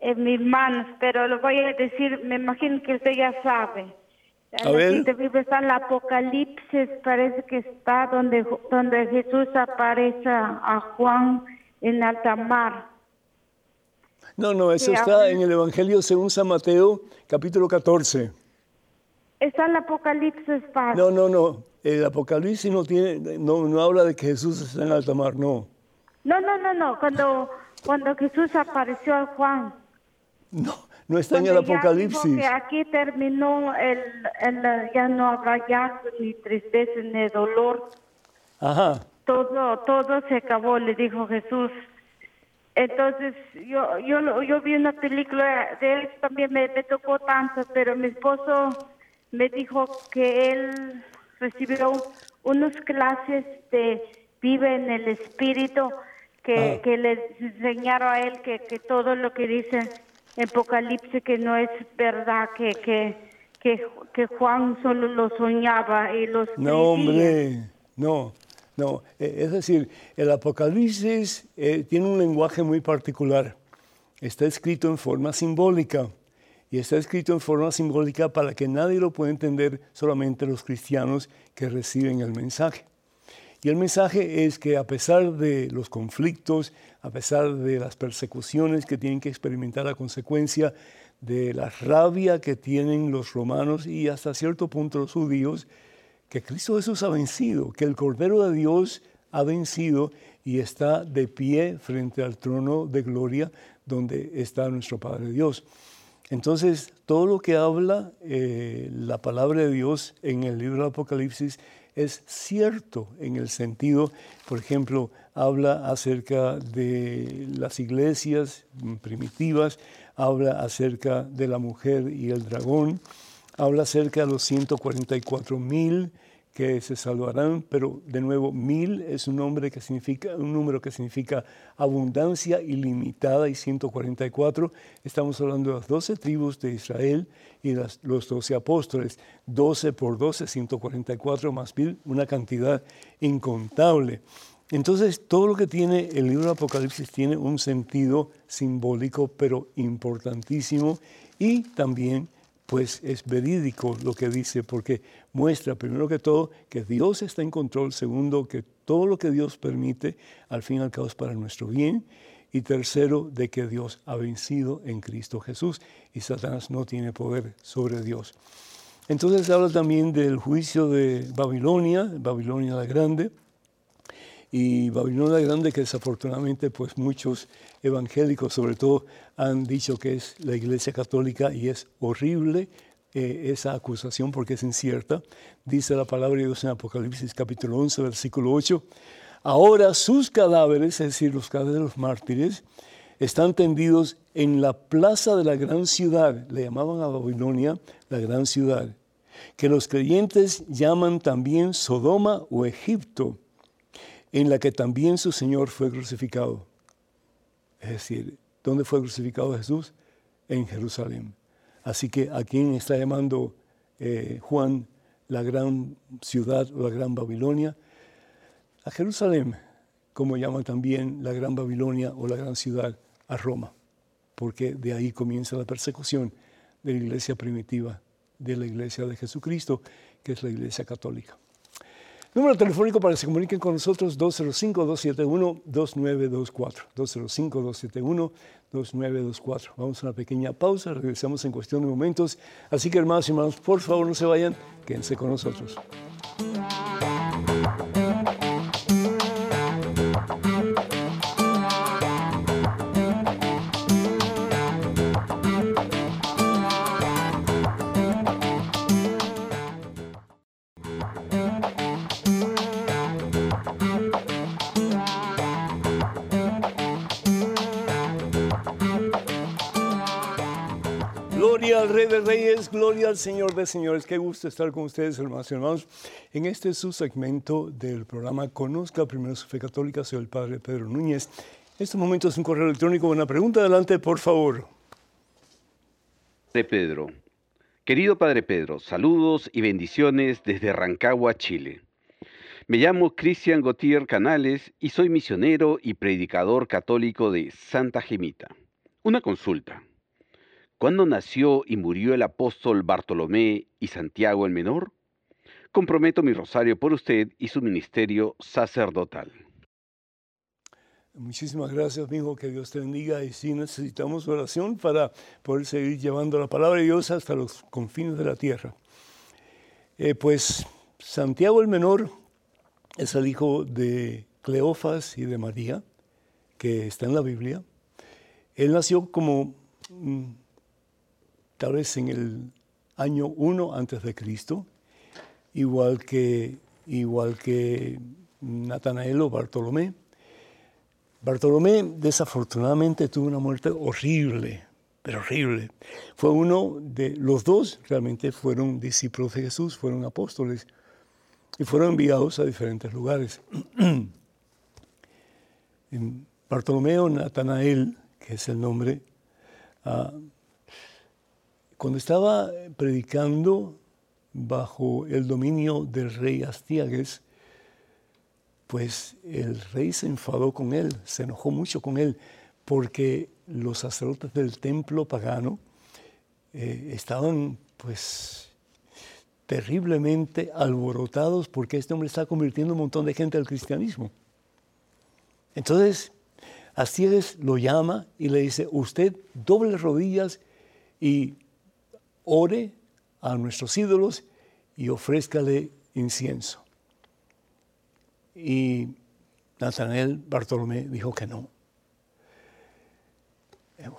Speaker 5: en mis manos, pero lo voy a decir, me imagino que usted ya sabe.
Speaker 1: A ver.
Speaker 5: cita Biblia está en el Apocalipsis, parece que está donde, donde Jesús aparece a Juan en alta mar.
Speaker 1: No, no, eso
Speaker 5: Sí,
Speaker 1: está en el Evangelio según San Mateo, capítulo 14.
Speaker 5: Está el Apocalipsis, padre.
Speaker 1: No, no, no. El Apocalipsis no tiene, no, no habla de que Jesús está en alta mar, no.
Speaker 5: No, no, no, no. Cuando, cuando Jesús apareció a Juan.
Speaker 1: No, no está en el Apocalipsis.
Speaker 5: que aquí terminó el, el- ya no habrá llanto, ni tristeza, ni dolor.
Speaker 1: Ajá.
Speaker 5: Todo, todo se acabó, le dijo Jesús. Entonces, yo, yo, yo vi una película de él, también me, me tocó tanto, pero mi esposo me dijo que él recibió unas clases de vive en el espíritu, que,
Speaker 1: Ah.
Speaker 5: que le enseñaron a él que, que todo lo que dice Apocalipsis que no es verdad, que, que, que, que Juan solo lo soñaba y los
Speaker 1: No, hombre, no, no. Eh, Es decir, el Apocalipsis eh, tiene un lenguaje muy particular. Está escrito en forma simbólica. Y está escrito en forma simbólica para que nadie lo pueda entender, solamente los cristianos que reciben el mensaje. Y el mensaje es que a pesar de los conflictos, a pesar de las persecuciones que tienen que experimentar a consecuencia de la rabia que tienen los romanos y hasta cierto punto los judíos, que Cristo Jesús ha vencido, que el Cordero de Dios ha vencido y está de pie frente al trono de gloria donde está nuestro Padre Dios. Entonces, todo lo que habla eh, la palabra de Dios en el libro del Apocalipsis es cierto en el sentido, por ejemplo, habla acerca de las iglesias primitivas, habla acerca de la mujer y el dragón, habla acerca de los 144 mil que se salvarán, pero de nuevo, mil es un, nombre que significa, un número que significa abundancia ilimitada y 144, estamos hablando de las 12 tribus de Israel y las, los 12 apóstoles, 12 por 12, 144 más mil, una cantidad incontable. Entonces, todo lo que tiene el libro de Apocalipsis tiene un sentido simbólico, pero importantísimo, y también pues es verídico lo que dice, porque muestra, primero que todo, que Dios está en control, segundo, que todo lo que Dios permite, al fin y al cabo, es para nuestro bien, y tercero, de que Dios ha vencido en Cristo Jesús y Satanás no tiene poder sobre Dios. Entonces habla también del juicio de Babilonia, Babilonia la Grande, y Babilonia Grande que desafortunadamente pues muchos evangélicos sobre todo han dicho que es la Iglesia Católica y es horrible eh, esa acusación porque es incierta. Dice la palabra de Dios en Apocalipsis capítulo 11 versículo 8, ahora sus cadáveres, es decir, los cadáveres de los mártires, están tendidos en la plaza de la gran ciudad, le llamaban a Babilonia la gran ciudad, que los creyentes llaman también Sodoma o Egipto en la que también su Señor fue crucificado. Es decir, ¿dónde fue crucificado Jesús? En Jerusalén. Así que a quién está llamando eh, Juan la gran ciudad o la gran Babilonia? A Jerusalén, como llama también la gran Babilonia o la gran ciudad a Roma, porque de ahí comienza la persecución de la iglesia primitiva, de la iglesia de Jesucristo, que es la iglesia católica. Número telefónico para que se comuniquen con nosotros 205-271-2924. 205-271-2924. Vamos a una pequeña pausa, regresamos en cuestión de momentos. Así que hermanos y hermanos, por favor no se vayan, quédense con nosotros. Reyes, gloria al Señor de Señores. Qué gusto estar con ustedes, hermanos y hermanos. En este su segmento del programa Conozca primero su fe católica, soy el Padre Pedro Núñez. En estos momentos un correo electrónico, una pregunta. Adelante, por favor.
Speaker 3: De Pedro. Querido Padre Pedro, saludos y bendiciones desde Rancagua, Chile. Me llamo Cristian Gautier Canales y soy misionero y predicador católico de Santa Gemita. Una consulta. ¿Cuándo nació y murió el apóstol Bartolomé y Santiago el Menor? Comprometo mi rosario por usted y su ministerio sacerdotal.
Speaker 1: Muchísimas gracias, mi hijo, que Dios te bendiga. Y sí necesitamos oración para poder seguir llevando la palabra de Dios hasta los confines de la tierra. Eh, pues Santiago el Menor es el hijo de Cleofas y de María, que está en la Biblia. Él nació como mm, tal vez en el año 1 antes de Cristo, igual que, igual que Natanael o Bartolomé. Bartolomé desafortunadamente tuvo una muerte horrible, pero horrible. Fue uno de los dos, realmente fueron discípulos de Jesús, fueron apóstoles y fueron enviados a diferentes lugares. <clears throat> Bartolomeo Natanael, que es el nombre, ah, cuando estaba predicando bajo el dominio del rey Astiages, pues el rey se enfadó con él, se enojó mucho con él, porque los sacerdotes del templo pagano eh, estaban pues terriblemente alborotados porque este hombre está convirtiendo un montón de gente al cristianismo. Entonces, Astiages lo llama y le dice, usted doble rodillas y ore a nuestros ídolos y ofrézcale incienso. Y Natanael Bartolomé dijo que no.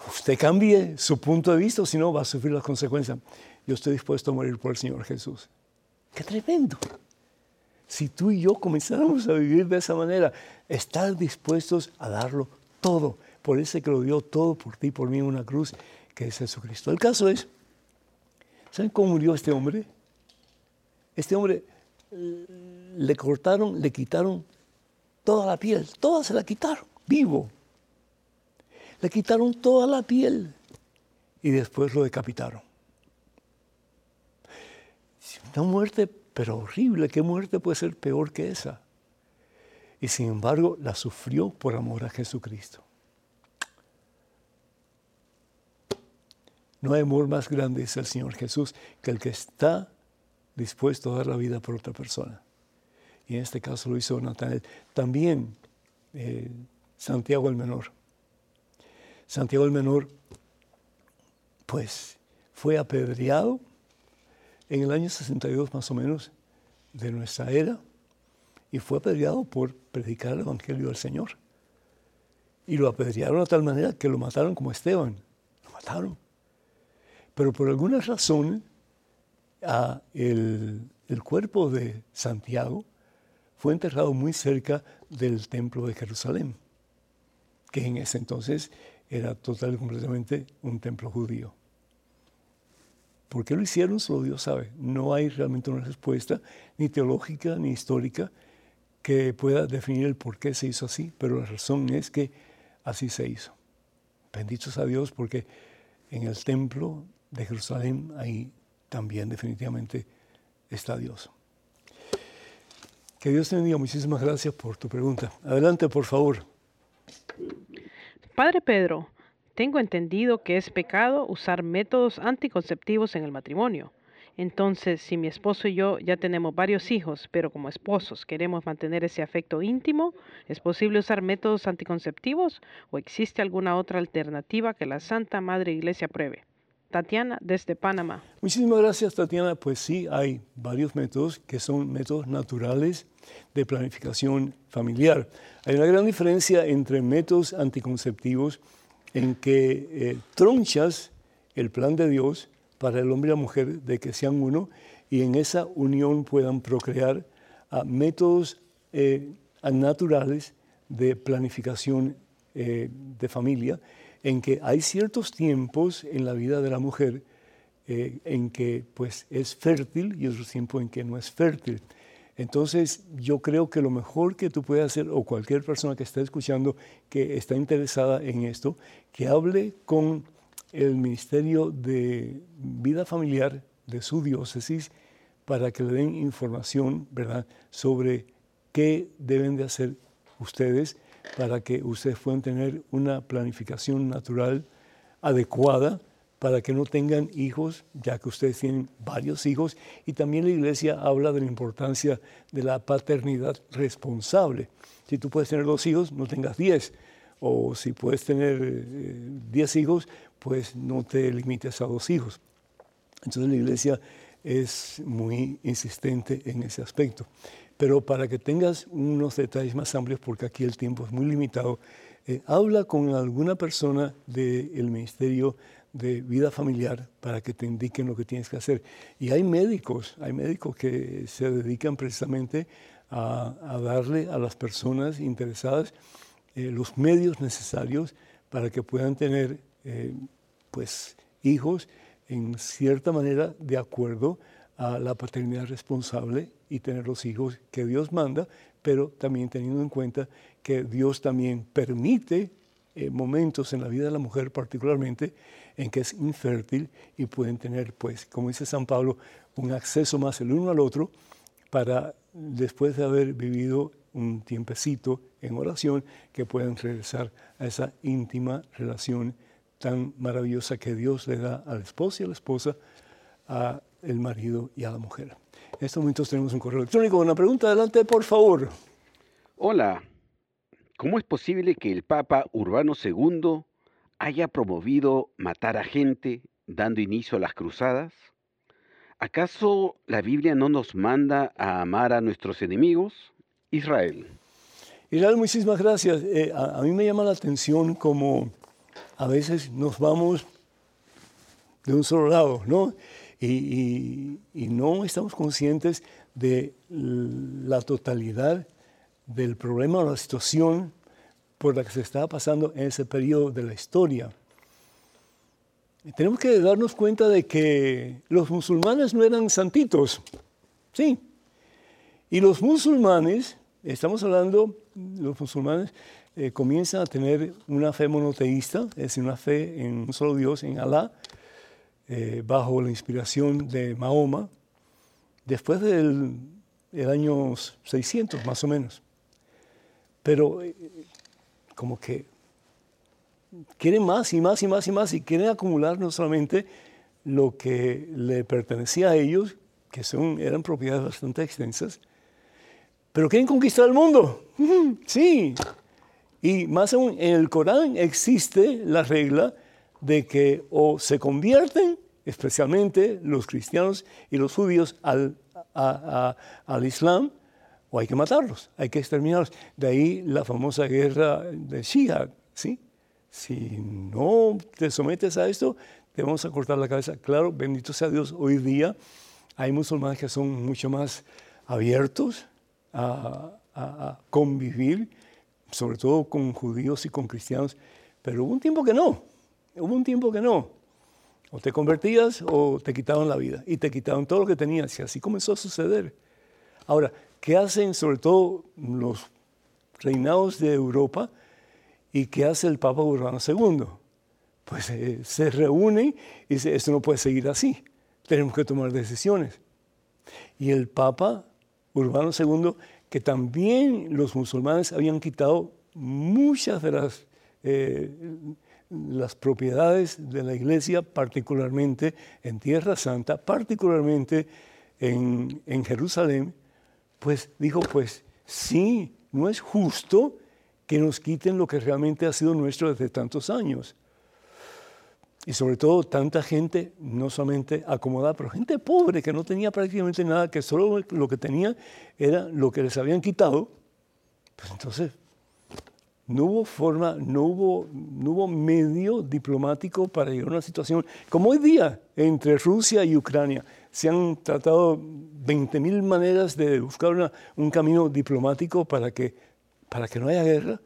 Speaker 1: Usted cambie su punto de vista, si no va a sufrir las consecuencias. Yo estoy dispuesto a morir por el Señor Jesús. ¡Qué tremendo! Si tú y yo comenzáramos a vivir de esa manera, estar dispuestos a darlo todo por ese que lo dio todo por ti, por mí en una cruz, que es Jesucristo. El caso es ¿Saben cómo murió este hombre? Este hombre le cortaron, le quitaron toda la piel, toda se la quitaron, vivo. Le quitaron toda la piel y después lo decapitaron. Una muerte, pero horrible, ¿qué muerte puede ser peor que esa? Y sin embargo la sufrió por amor a Jesucristo. No hay amor más grande, es el Señor Jesús, que el que está dispuesto a dar la vida por otra persona. Y en este caso lo hizo Natanael. También eh, Santiago el Menor. Santiago el Menor, pues, fue apedreado en el año 62 más o menos de nuestra era y fue apedreado por predicar el Evangelio del Señor. Y lo apedrearon de tal manera que lo mataron como Esteban. Lo mataron. Pero por alguna razón, el, cuerpo de Santiago fue enterrado muy cerca del templo de Jerusalén, que en ese entonces era total y completamente un templo judío. ¿Por qué lo hicieron? Solo Dios sabe. No hay realmente una respuesta, ni teológica ni histórica, que pueda definir el por qué se hizo así, pero la razón es que así se hizo. Benditos a Dios porque en el templo de Jerusalén, ahí también definitivamente está Dios. Que Dios te bendiga. Muchísimas gracias por tu pregunta. Adelante, por favor.
Speaker 4: Padre Pedro, tengo entendido que es pecado usar métodos anticonceptivos en el matrimonio. Entonces, si mi esposo y yo ya tenemos varios hijos, pero como esposos queremos mantener ese afecto íntimo, ¿es posible usar métodos anticonceptivos o existe alguna otra alternativa que la Santa Madre Iglesia pruebe? Tatiana desde Panamá.
Speaker 1: Muchísimas gracias, Tatiana. Pues sí, hay varios métodos que son métodos naturales de planificación familiar. Hay una gran diferencia entre métodos anticonceptivos en que eh, tronchas el plan de Dios para el hombre y la mujer de que sean uno y en esa unión puedan procrear a métodos eh, naturales de planificación eh, de familia en que hay ciertos tiempos en la vida de la mujer eh, en que pues es fértil y otros tiempos en que no es fértil. Entonces yo creo que lo mejor que tú puedes hacer, o cualquier persona que esté escuchando que está interesada en esto, que hable con el Ministerio de Vida Familiar de su diócesis para que le den información, ¿verdad?, sobre qué deben de hacer ustedes para que ustedes puedan tener una planificación natural adecuada para que no tengan hijos, ya que ustedes tienen varios hijos. Y también la iglesia habla de la importancia de la paternidad responsable. Si tú puedes tener dos hijos, no tengas diez. O si puedes tener eh, diez hijos, pues no te limites a dos hijos. Entonces la iglesia es muy insistente en ese aspecto. Pero para que tengas unos detalles más amplios, porque aquí el tiempo es muy limitado, eh, habla con alguna persona del Ministerio de Vida Familiar para que te indiquen lo que tienes que hacer. Y hay médicos, hay médicos que se dedican precisamente a, darle a las personas interesadas eh, los medios necesarios para que puedan tener eh, pues, hijos en cierta manera de acuerdo a la paternidad responsable y tener los hijos que Dios manda, pero también teniendo en cuenta que Dios también permite eh, momentos en la vida de la mujer particularmente en que es infértil y pueden tener, pues, como dice San Pablo, un acceso más el uno al otro para después de haber vivido un tiempecito en oración, que puedan regresar a esa íntima relación tan maravillosa que Dios le da al esposo y a la esposa, a el marido y a la mujer. En estos momentos tenemos un correo electrónico. Una pregunta, adelante, por favor.
Speaker 3: Hola, ¿cómo es posible que el Papa Urbano II haya promovido matar a gente dando inicio a las cruzadas? ¿Acaso la Biblia no nos manda a amar a nuestros enemigos? Israel.
Speaker 1: Israel, muchísimas gracias. Eh, a, mí me llama la atención como a veces nos vamos de un solo lado, ¿no? Y, no estamos conscientes de la totalidad del problema o la situación por la que se estaba pasando en ese periodo de la historia. tenemos que darnos cuenta de que los musulmanes no eran santitos, sí. Y los musulmanes, estamos hablando, los musulmanes eh, comienzan a tener una fe monoteísta, es decir, una fe en un solo Dios, en Alá, eh, bajo la inspiración de Mahoma, después del año 600 más o menos. Pero eh, como que quieren más y más y más y más y quieren acumular no solamente lo que le pertenecía a ellos, que son, eran propiedades bastante extensas, pero quieren conquistar el mundo. <laughs> Sí, y más aún, en el Corán existe la regla de que o se convierten, especialmente los cristianos y los judíos, al, al Islam, o hay que matarlos, hay que exterminarlos. De ahí la famosa guerra de Shia, ¿sí? Si no te sometes a esto, te vamos a cortar la cabeza. Claro, bendito sea Dios, hoy día hay musulmanes que son mucho más abiertos a, a convivir sobre todo con judíos y con cristianos, pero hubo un tiempo que no, hubo un tiempo que no. O te convertías o te quitaban la vida y te quitaban todo lo que tenías y así comenzó a suceder. Ahora, ¿qué hacen sobre todo los reinados de Europa y qué hace el Papa Urbano II? Pues eh, se reúnen y dice, esto no puede seguir así, tenemos que tomar decisiones. Y el Papa Urbano II que también los musulmanes habían quitado muchas de las, eh, las propiedades de la iglesia, particularmente en Tierra Santa, particularmente en, en Jerusalén, pues dijo, pues sí, no es justo que nos quiten lo que realmente ha sido nuestro desde tantos años. Y sobre todo tanta gente, no solamente acomodada, pero gente pobre que no tenía prácticamente nada, que solo lo que tenía era lo que les habían quitado, pues entonces no hubo forma, no hubo, no hubo medio diplomático para llegar a una situación como hoy día entre Rusia y Ucrania. Se han tratado 20.000 maneras de buscar un camino diplomático para que, para que no haya guerra,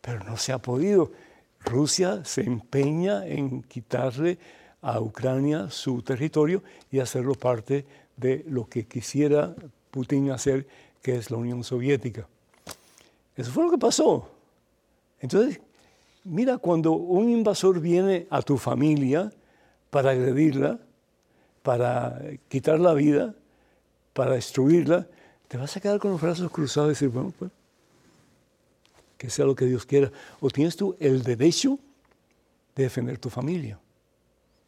Speaker 1: pero no se ha podido. Rusia se empeña en quitarle a Ucrania su territorio y hacerlo parte de lo que quisiera Putin hacer, que es la Unión Soviética. Eso fue lo que pasó. Entonces, mira, cuando un invasor viene a tu familia para agredirla, para quitar la vida, para destruirla, te vas a quedar con los brazos cruzados y decir, bueno, pues, que sea lo que Dios quiera. O tienes tú el derecho de defender tu familia.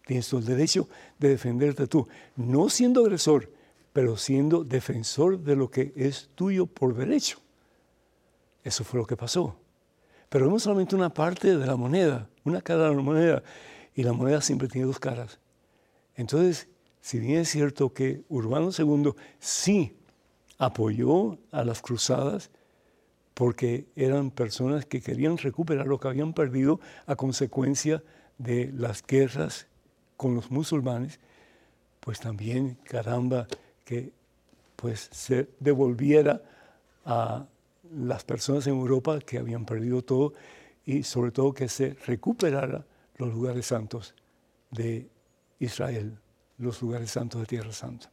Speaker 1: Tienes tú el derecho de defenderte tú, no siendo agresor, pero siendo defensor de lo que es tuyo por derecho. Eso fue lo que pasó. Pero vemos solamente una parte de la moneda, una cara de la moneda, y la moneda siempre tiene dos caras. Entonces, si bien es cierto que Urbano II sí apoyó a las cruzadas, porque eran personas que querían recuperar lo que habían perdido a consecuencia de las guerras con los musulmanes, pues también, caramba, que pues se devolviera a las personas en Europa que habían perdido todo y sobre todo que se recuperara los lugares santos de Israel, los lugares santos de Tierra Santa.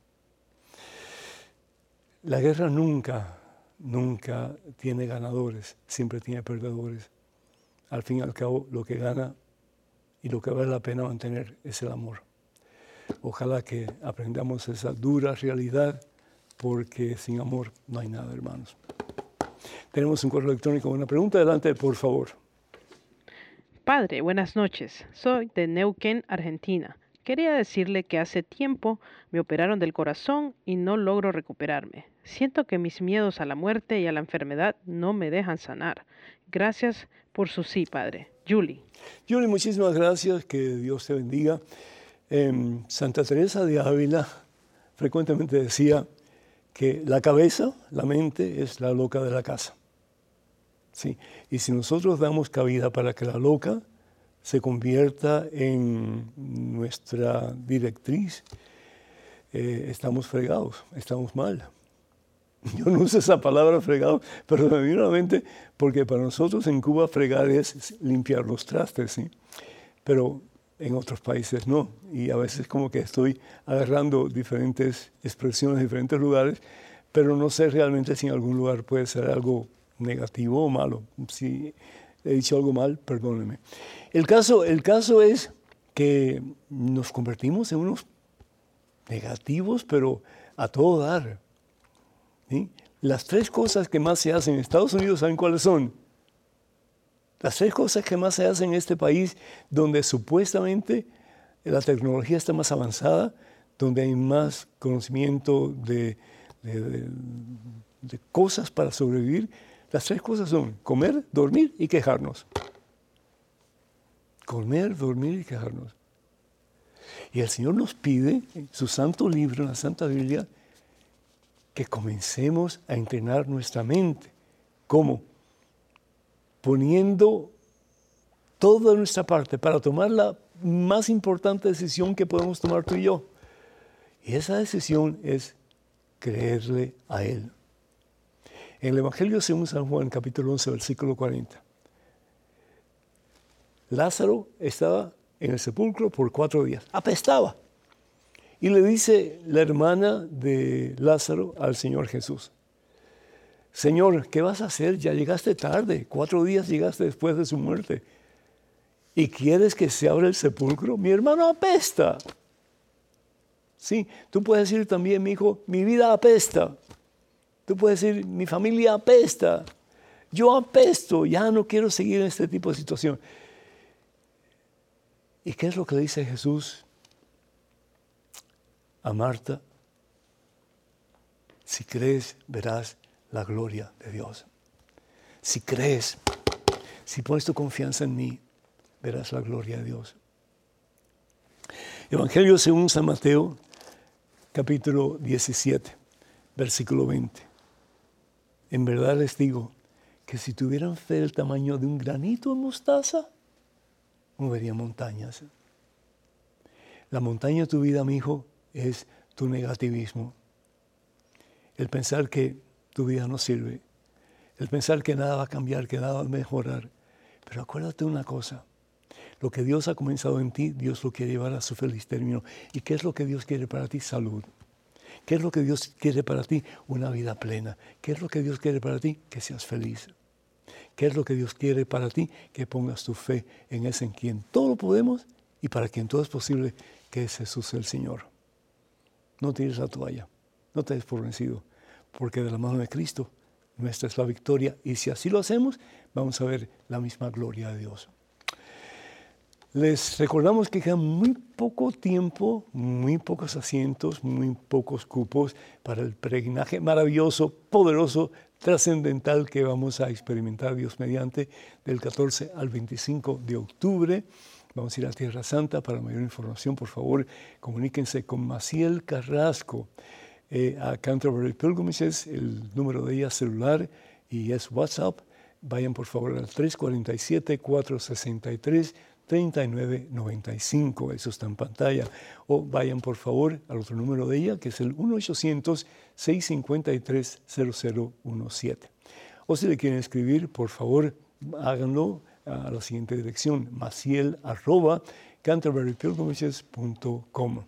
Speaker 1: La guerra nunca nunca tiene ganadores, siempre tiene perdedores. Al fin y al cabo, lo que gana y lo que vale la pena mantener es el amor. Ojalá que aprendamos esa dura realidad, porque sin amor no hay nada, hermanos. Tenemos un correo electrónico, una pregunta, adelante, por favor.
Speaker 4: Padre, buenas noches. Soy de Neuquén, Argentina. Quería decirle que hace tiempo me operaron del corazón y no logro recuperarme. Siento que mis miedos a la muerte y a la enfermedad no me dejan sanar. Gracias por su sí, Padre. Julie.
Speaker 1: Julie, muchísimas gracias. Que Dios te bendiga. Em, Santa Teresa de Ávila frecuentemente decía que la cabeza, la mente, es la loca de la casa. ¿Sí? Y si nosotros damos cabida para que la loca se convierta en nuestra directriz, eh, estamos fregados, estamos mal. <laughs> Yo no uso esa palabra fregado, pero me a porque para nosotros en Cuba fregar es limpiar los trastes, ¿sí? Pero en otros países no. Y a veces como que estoy agarrando diferentes expresiones en diferentes lugares, pero no sé realmente si en algún lugar puede ser algo negativo o malo. Si he dicho algo mal, perdóneme. El caso, el caso es que nos convertimos en unos negativos, pero a todo dar. Las tres cosas que más se hacen en Estados Unidos, ¿saben cuáles son? Las tres cosas que más se hacen en este país, donde supuestamente la tecnología está más avanzada, donde hay más conocimiento de, de cosas para sobrevivir, las tres cosas son comer, dormir y quejarnos. Comer, dormir y quejarnos. Y el Señor nos pide en su santo libro, en la Santa Biblia, que comencemos a entrenar nuestra mente. ¿Cómo? Poniendo toda nuestra parte para tomar la más importante decisión que podemos tomar tú y yo. Y esa decisión es creerle a Él. En el Evangelio según San Juan, capítulo 11, versículo 40. Lázaro estaba en el sepulcro por cuatro días. Apestaba. Y le dice la hermana de Lázaro al Señor Jesús, Señor, ¿qué vas a hacer? Ya llegaste tarde, cuatro días llegaste después de su muerte. ¿Y quieres que se abra el sepulcro? Mi hermano apesta. Sí, tú puedes decir también, mi hijo, mi vida apesta. Tú puedes decir, mi familia apesta. Yo apesto, ya no quiero seguir en este tipo de situación. ¿Y qué es lo que le dice Jesús? a Marta, si crees, verás la gloria de Dios. Si crees, si pones tu confianza en mí, verás la gloria de Dios. Evangelio según San Mateo, capítulo 17, versículo 20. En verdad les digo que si tuvieran fe del tamaño de un granito de mostaza, moverían montañas. La montaña de tu vida, mi hijo, es tu negativismo. El pensar que tu vida no sirve. El pensar que nada va a cambiar, que nada va a mejorar. Pero acuérdate una cosa. Lo que Dios ha comenzado en ti, Dios lo quiere llevar a su feliz término. ¿Y qué es lo que Dios quiere para ti? Salud. ¿Qué es lo que Dios quiere para ti? Una vida plena. ¿Qué es lo que Dios quiere para ti? Que seas feliz. ¿Qué es lo que Dios quiere para ti? Que pongas tu fe en ese en quien todo lo podemos y para quien todo es posible, que es Jesús el Señor. No tires la toalla, no te des por vencido, porque de la mano de Cristo nuestra es la victoria y si así lo hacemos, vamos a ver la misma gloria de Dios. Les recordamos que queda muy poco tiempo, muy pocos asientos, muy pocos cupos para el peregrinaje maravilloso, poderoso, trascendental que vamos a experimentar Dios mediante del 14 al 25 de octubre. Vamos a ir a Tierra Santa. Para mayor información, por favor, comuníquense con Maciel Carrasco eh, a Canterbury Pilgrimages. El número de ella celular y es WhatsApp. Vayan por favor al 347 463 3995, eso está en pantalla. O vayan por favor al otro número de ella, que es el 1-800-653-0017. O si le quieren escribir, por favor, háganlo a la siguiente dirección, maciel arroba canterburypilgrimages.com.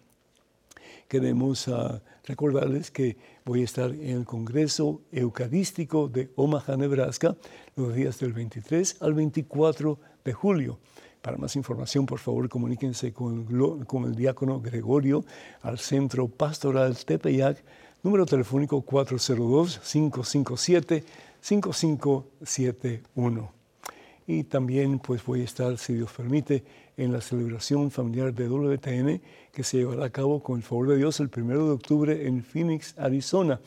Speaker 1: Queremos uh, recordarles que voy a estar en el Congreso Eucarístico de Omaha, Nebraska, los días del 23 al 24 de julio. Para más información, por favor, comuníquense con, el diácono Gregorio al Centro Pastoral Tepeyac, número telefónico 402-557-5571. Y también pues voy a estar, si Dios permite, en la celebración familiar de WTN que se llevará a cabo con el favor de Dios el 1 de octubre en Phoenix, Arizona.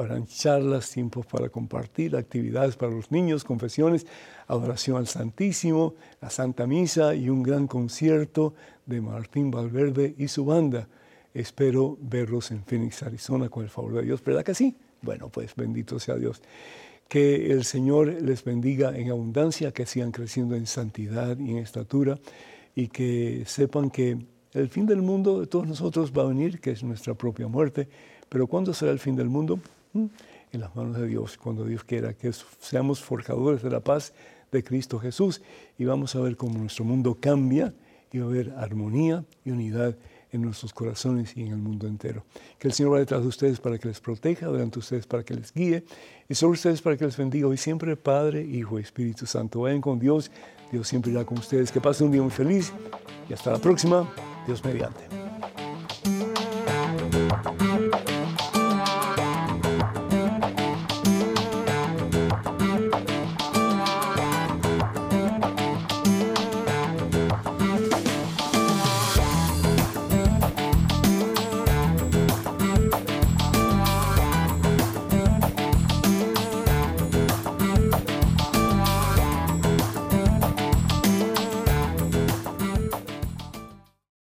Speaker 1: Habrán charlas, tiempos para compartir, actividades para los niños, confesiones, adoración al Santísimo, la Santa Misa y un gran concierto de Martín Valverde y su banda. Espero verlos en Phoenix, Arizona, con el favor de Dios. ¿Verdad que sí? Bueno, pues bendito sea Dios. Que el Señor les bendiga en abundancia, que sigan creciendo en santidad y en estatura y que sepan que el fin del mundo de todos nosotros va a venir, que es nuestra propia muerte. Pero ¿cuándo será el fin del mundo? En las manos de Dios, cuando Dios quiera, que seamos forjadores de la paz de Cristo Jesús y vamos a ver cómo nuestro mundo cambia y va a haber armonía y unidad en nuestros corazones y en el mundo entero. Que el Señor va detrás de ustedes para que les proteja, delante de ustedes para que les guíe y sobre ustedes para que les bendiga hoy siempre Padre, Hijo y Espíritu Santo. Vayan con Dios, Dios siempre irá con ustedes. Que pasen un día muy feliz y hasta la próxima, Dios mediante.